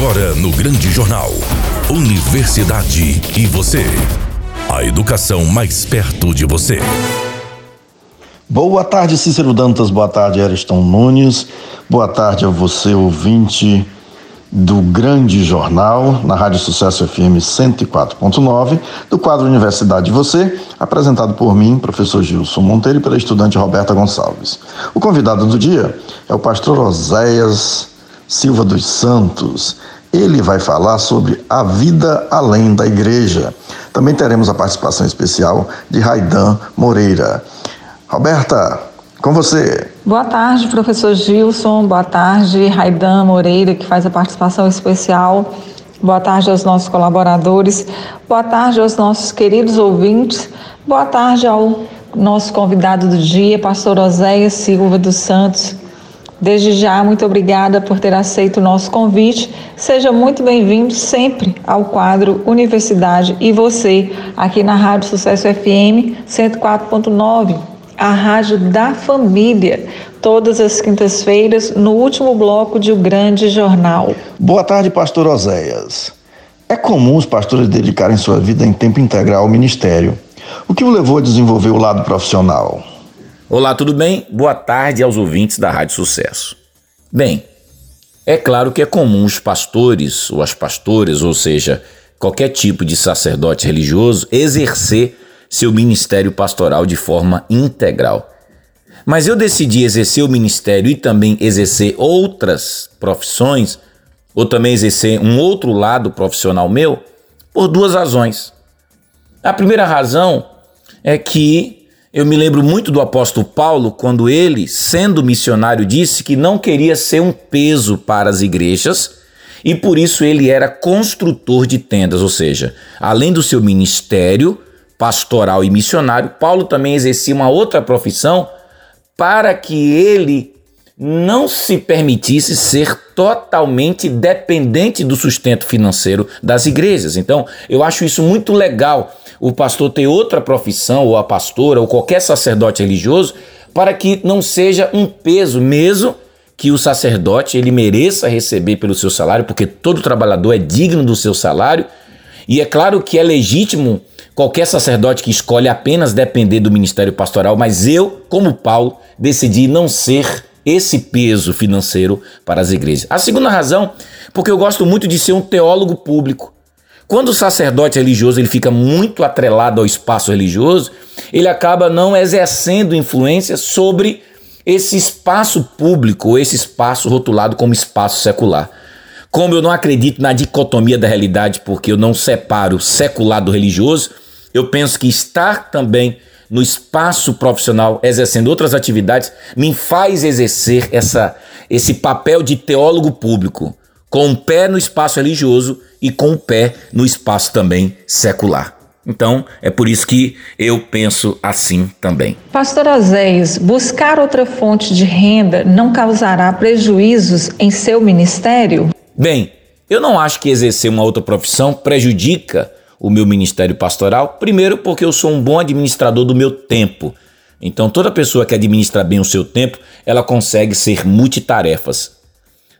Agora no Grande Jornal. Universidade e você. A educação mais perto de você. Boa tarde, Cícero Dantas. Boa tarde, Ariston Nunes. Boa tarde a você, ouvinte do Grande Jornal, na Rádio Sucesso FM 104.9, do quadro Universidade e Você, apresentado por mim, professor Gilson Monteiro, e pela estudante Roberta Gonçalves. O convidado do dia é o pastor Oséias Silva dos Santos. Ele vai falar sobre a vida além da igreja. Também teremos a participação especial de Raidan Moreira. Roberta, com você. Boa tarde, professor Gilson. Boa tarde, Raidan Moreira, que faz a participação especial. Boa tarde aos nossos colaboradores. Boa tarde aos nossos queridos ouvintes. Boa tarde ao nosso convidado do dia, pastor Oséias Silva dos Santos. Desde já, muito obrigada por ter aceito o nosso convite. Seja muito bem-vindo sempre ao quadro Universidade e você, aqui na Rádio Sucesso FM 104.9 a Rádio da Família, todas as quintas-feiras, no último bloco de O Grande Jornal. Boa tarde, pastor Oséias. É comum os pastores dedicarem sua vida em tempo integral ao ministério. O que o levou a desenvolver o lado profissional? Olá, tudo bem? Boa tarde aos ouvintes da Rádio Sucesso. Bem, é claro que é comum os pastores ou as pastoras, ou seja, qualquer tipo de sacerdote religioso, exercer seu ministério pastoral de forma integral. Mas eu decidi exercer o ministério e também exercer outras profissões, ou também exercer um outro lado profissional meu, por duas razões. A primeira razão é que eu me lembro muito do apóstolo Paulo quando ele, sendo missionário, disse que não queria ser um peso para as igrejas e por isso ele era construtor de tendas, ou seja, além do seu ministério, pastoral e missionário, Paulo também exercia uma outra profissão para que ele não se permitisse ser totalmente dependente do sustento financeiro das igrejas. Então, eu acho isso muito legal, o pastor ter outra profissão, ou a pastora, ou qualquer sacerdote religioso, para que não seja um peso, mesmo que o sacerdote ele mereça receber pelo seu salário, porque todo trabalhador é digno do seu salário. E é claro que é legítimo qualquer sacerdote que escolhe apenas depender do ministério pastoral, mas eu, como Paulo, decidi não ser esse peso financeiro para as igrejas. A segunda razão, porque eu gosto muito de ser um teólogo público. Quando o sacerdote religioso ele fica muito atrelado ao espaço religioso, ele acaba não exercendo influência sobre esse espaço público, esse espaço rotulado como espaço secular. Como eu não acredito na dicotomia da realidade, porque eu não separo secular do religioso, eu penso que estar também no espaço profissional, exercendo outras atividades, me faz exercer essa, esse papel de teólogo público, com o um pé no espaço religioso e com o pé no espaço também secular. Então, é por isso que eu penso assim também. Pastor Azéias, buscar outra fonte de renda não causará prejuízos em seu ministério? Bem, eu não acho que exercer uma outra profissão prejudica o meu ministério pastoral. Primeiro, porque eu sou um bom administrador do meu tempo. Então, toda pessoa que administra bem o seu tempo, ela consegue ser multitarefas.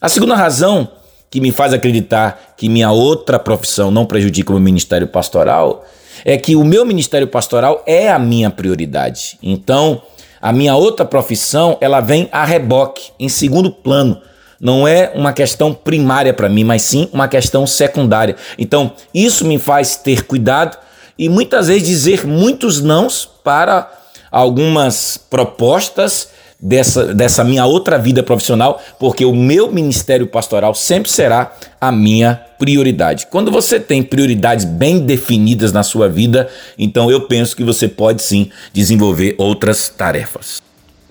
A segunda razão que me faz acreditar que minha outra profissão não prejudica o meu ministério pastoral é que o meu ministério pastoral é a minha prioridade. Então, a minha outra profissão, ela vem a reboque, em segundo plano não é uma questão primária para mim, mas sim uma questão secundária. Então, isso me faz ter cuidado e muitas vezes dizer muitos nãos para algumas propostas dessa, dessa minha outra vida profissional, porque o meu ministério pastoral sempre será a minha prioridade. Quando você tem prioridades bem definidas na sua vida, então eu penso que você pode sim desenvolver outras tarefas.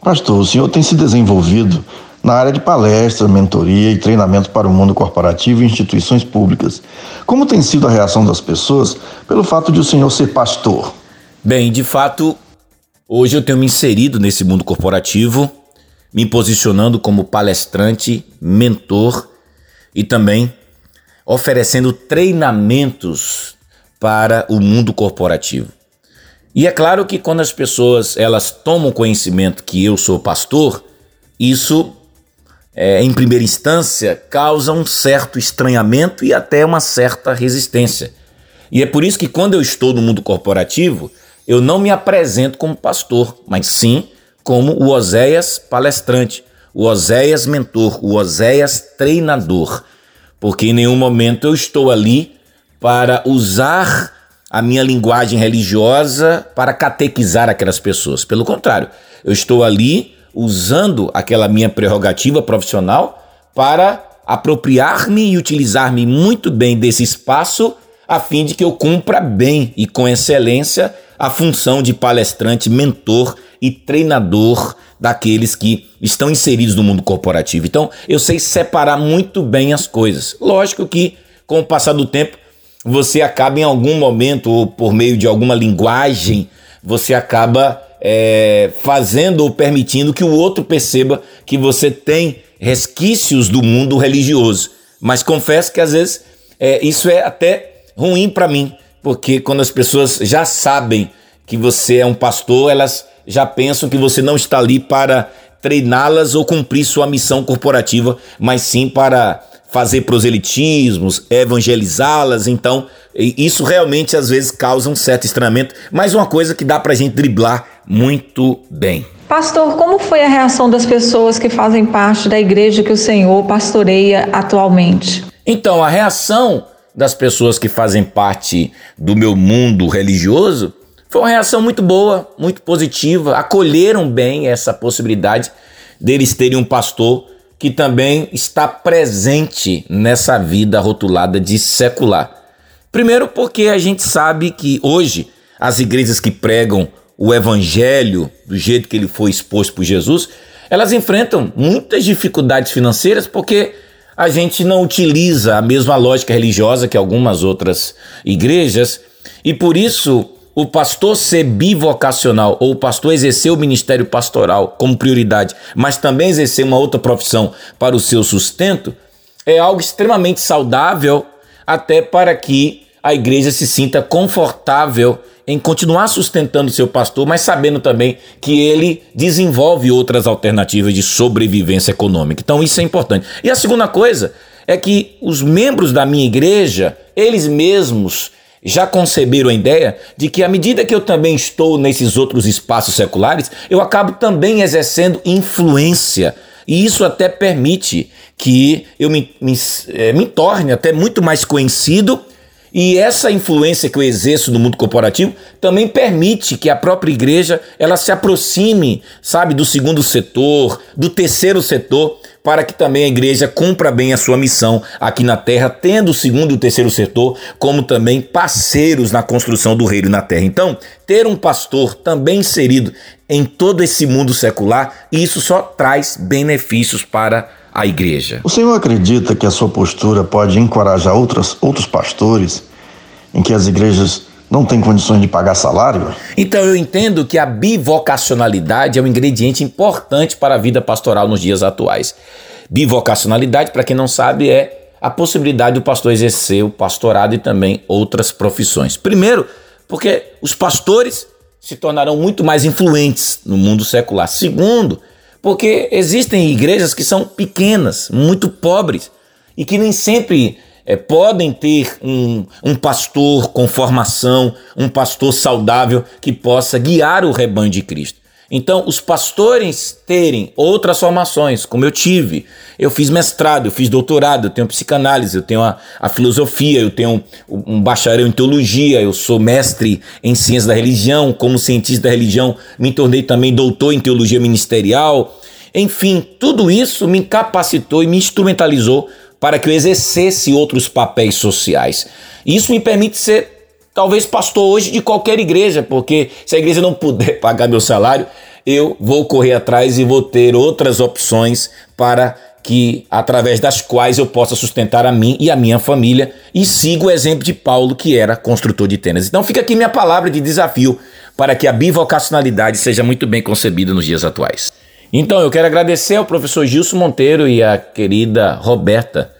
Pastor, o senhor tem se desenvolvido na área de palestras, mentoria e treinamento para o mundo corporativo e instituições públicas. Como tem sido a reação das pessoas pelo fato de o senhor ser pastor? Bem, de fato, hoje eu tenho me inserido nesse mundo corporativo, me posicionando como palestrante, mentor e também oferecendo treinamentos para o mundo corporativo. E é claro que quando as pessoas elas tomam conhecimento que eu sou pastor, isso é, em primeira instância, causa um certo estranhamento e até uma certa resistência. E é por isso que quando eu estou no mundo corporativo, eu não me apresento como pastor, mas sim como o Oséias palestrante, o Oséias mentor, o Oséias treinador. Porque em nenhum momento eu estou ali para usar a minha linguagem religiosa para catequizar aquelas pessoas. Pelo contrário, eu estou ali usando aquela minha prerrogativa profissional para apropriar-me e utilizar-me muito bem desse espaço a fim de que eu cumpra bem e com excelência a função de palestrante, mentor e treinador daqueles que estão inseridos no mundo corporativo. Então, eu sei separar muito bem as coisas. Lógico que, com o passar do tempo, você acaba em algum momento, ou por meio de alguma linguagem, você acaba é, fazendo ou permitindo que o outro perceba que você tem resquícios do mundo religioso. Mas confesso que às vezes é, isso é até ruim para mim, porque quando as pessoas já sabem que você é um pastor, elas já pensam que você não está ali para treiná-las ou cumprir sua missão corporativa, mas sim para fazer proselitismos, evangelizá-las. Então, isso realmente às vezes causa um certo estranhamento, mas uma coisa que dá para a gente driblar muito bem. Pastor, como foi a reação das pessoas que fazem parte da igreja que o Senhor pastoreia atualmente? Então, a reação das pessoas que fazem parte do meu mundo religioso foi uma reação muito boa, muito positiva. Acolheram bem essa possibilidade deles terem um pastor que também está presente nessa vida rotulada de secular. Primeiro, porque a gente sabe que hoje as igrejas que pregam o evangelho do jeito que ele foi exposto por Jesus, elas enfrentam muitas dificuldades financeiras porque a gente não utiliza a mesma lógica religiosa que algumas outras igrejas e por isso o pastor ser bivocacional ou o pastor exercer o ministério pastoral como prioridade, mas também exercer uma outra profissão para o seu sustento, é algo extremamente saudável até para que a igreja se sinta confortável em continuar sustentando seu pastor, mas sabendo também que ele desenvolve outras alternativas de sobrevivência econômica. Então isso é importante. E a segunda coisa é que os membros da minha igreja, eles mesmos já conceberam a ideia de que à medida que eu também estou nesses outros espaços seculares, eu acabo também exercendo influência. E isso até permite que eu me, me, é, me torne até muito mais conhecido e essa influência que eu exerço no mundo corporativo também permite que a própria igreja ela se aproxime, sabe, do segundo setor, do terceiro setor, para que também a igreja cumpra bem a sua missão aqui na terra, tendo o segundo e o terceiro setor como também parceiros na construção do reino na terra. Então, ter um pastor também inserido em todo esse mundo secular, isso só traz benefícios para a igreja. O senhor acredita que a sua postura pode encorajar outras, outros pastores em que as igrejas não têm condições de pagar salário? Então eu entendo que a bivocacionalidade é um ingrediente importante para a vida pastoral nos dias atuais. Bivocacionalidade, para quem não sabe, é a possibilidade do pastor exercer o pastorado e também outras profissões. Primeiro, porque os pastores se tornarão muito mais influentes no mundo secular. Segundo, porque existem igrejas que são pequenas, muito pobres e que nem sempre é, podem ter um, um pastor com formação, um pastor saudável que possa guiar o rebanho de Cristo. Então, os pastores terem outras formações, como eu tive, eu fiz mestrado, eu fiz doutorado, eu tenho psicanálise, eu tenho a, a filosofia, eu tenho um, um bacharel em teologia, eu sou mestre em ciência da religião, como cientista da religião, me tornei também doutor em teologia ministerial. Enfim, tudo isso me capacitou e me instrumentalizou para que eu exercesse outros papéis sociais. Isso me permite ser talvez pastor hoje de qualquer igreja, porque se a igreja não puder pagar meu salário, eu vou correr atrás e vou ter outras opções para que através das quais eu possa sustentar a mim e a minha família e sigo o exemplo de Paulo, que era construtor de tendas. Então fica aqui minha palavra de desafio para que a bivocacionalidade seja muito bem concebida nos dias atuais. Então, eu quero agradecer ao professor Gilson Monteiro e à querida Roberta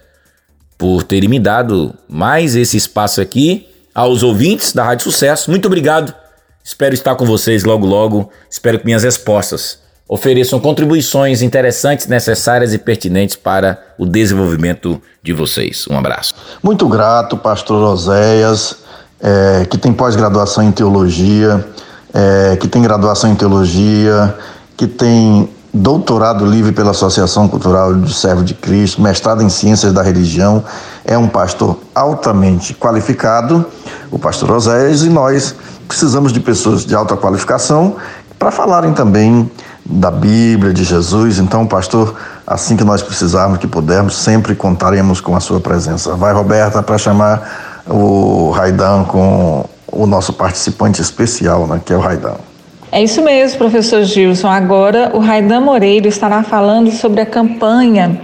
por terem me dado mais esse espaço aqui. Aos ouvintes da Rádio Sucesso, muito obrigado. Espero estar com vocês logo, logo. Espero que minhas respostas ofereçam contribuições interessantes, necessárias e pertinentes para o desenvolvimento de vocês. Um abraço. Muito grato, pastor Oséias, é, que tem pós-graduação em teologia, é, que tem graduação em teologia, que tem doutorado livre pela Associação Cultural do Servo de Cristo, mestrado em Ciências da Religião, é um pastor altamente qualificado, o pastor Oséias, e nós precisamos de pessoas de alta qualificação para falarem também da Bíblia, de Jesus. Então, pastor, assim que nós precisarmos, que pudermos, sempre contaremos com a sua presença. Vai, Roberta, para chamar o Raidan com o nosso participante especial, né, que é o Raidan. É isso mesmo, professor Gilson. Agora o Raidan Moreira estará falando sobre a campanha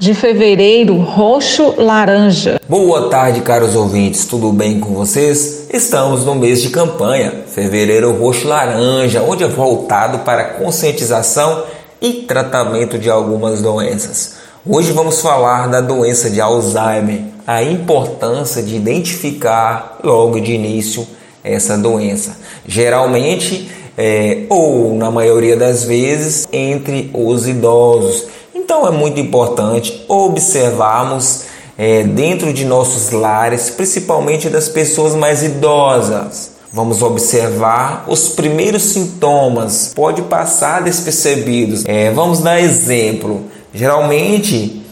de fevereiro roxo-laranja. Boa tarde, caros ouvintes, tudo bem com vocês? Estamos no mês de campanha, fevereiro roxo-laranja, onde é voltado para conscientização e tratamento de algumas doenças. Hoje vamos falar da doença de Alzheimer, a importância de identificar logo de início essa doença. Geralmente, é, ou na maioria das vezes, entre os idosos. Então é muito importante observarmos é, dentro de nossos lares, principalmente das pessoas mais idosas. Vamos observar os primeiros sintomas, pode passar despercebidos. É, vamos dar exemplo. Geralmente,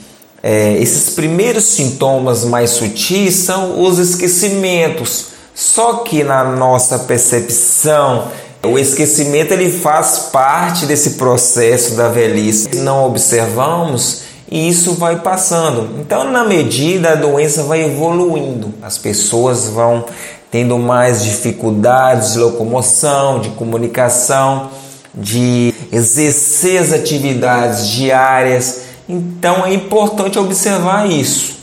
é, esses primeiros sintomas mais sutis são os esquecimentos. Só que na nossa percepção o esquecimento ele faz parte desse processo da velhice. Não observamos e isso vai passando. Então, na medida a doença vai evoluindo, as pessoas vão tendo mais dificuldades de locomoção, de comunicação, de exercer as atividades diárias. Então, é importante observar isso.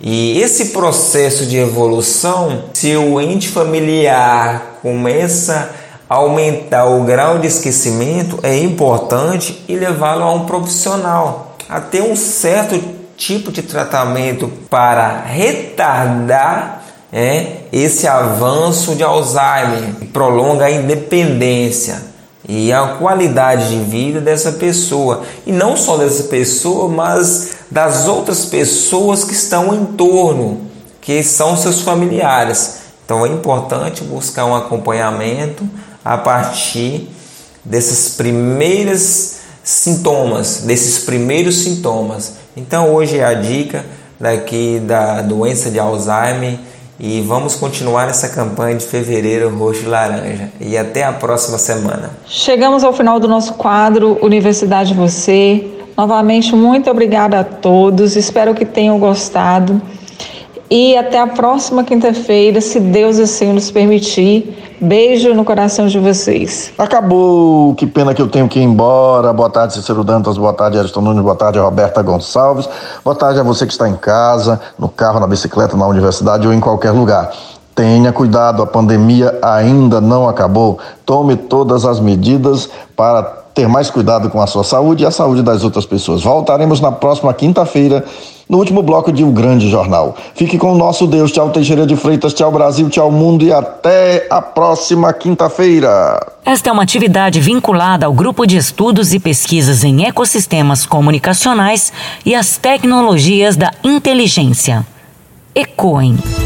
E esse processo de evolução, se o ente familiar começa a aumentar o grau de esquecimento, é importante e levá-lo a um profissional, a ter um certo tipo de tratamento para retardar é, esse avanço de Alzheimer, que prolonga a independência e a qualidade de vida dessa pessoa. E não só dessa pessoa, mas das outras pessoas que estão em torno, que são seus familiares. Então é importante buscar um acompanhamento a partir desses primeiros sintomas, desses primeiros sintomas. Então hoje é a dica daqui da doença de Alzheimer e vamos continuar essa campanha de fevereiro roxo e laranja. E até a próxima semana. Chegamos ao final do nosso quadro Universidade Você. Novamente, muito obrigada a todos. Espero que tenham gostado. E até a próxima quinta-feira, se Deus assim nos permitir. Beijo no coração de vocês. Acabou. Que pena que eu tenho que ir embora. Boa tarde, Cícero Dantas. Boa tarde, Ariston Nunes. Boa tarde, Roberta Gonçalves. Boa tarde a você que está em casa, no carro, na bicicleta, na universidade ou em qualquer lugar. Tenha cuidado, a pandemia ainda não acabou. Tome todas as medidas para ter mais cuidado com a sua saúde e a saúde das outras pessoas. Voltaremos na próxima quinta-feira no último bloco de O Grande Jornal. Fique com o nosso Deus. Tchau, Teixeira de Freitas. Tchau, Brasil. Tchau, mundo. E até a próxima quinta-feira. Esta é uma atividade vinculada ao Grupo de Estudos e Pesquisas em Ecossistemas Comunicacionais e as Tecnologias da Inteligência. ECOEM.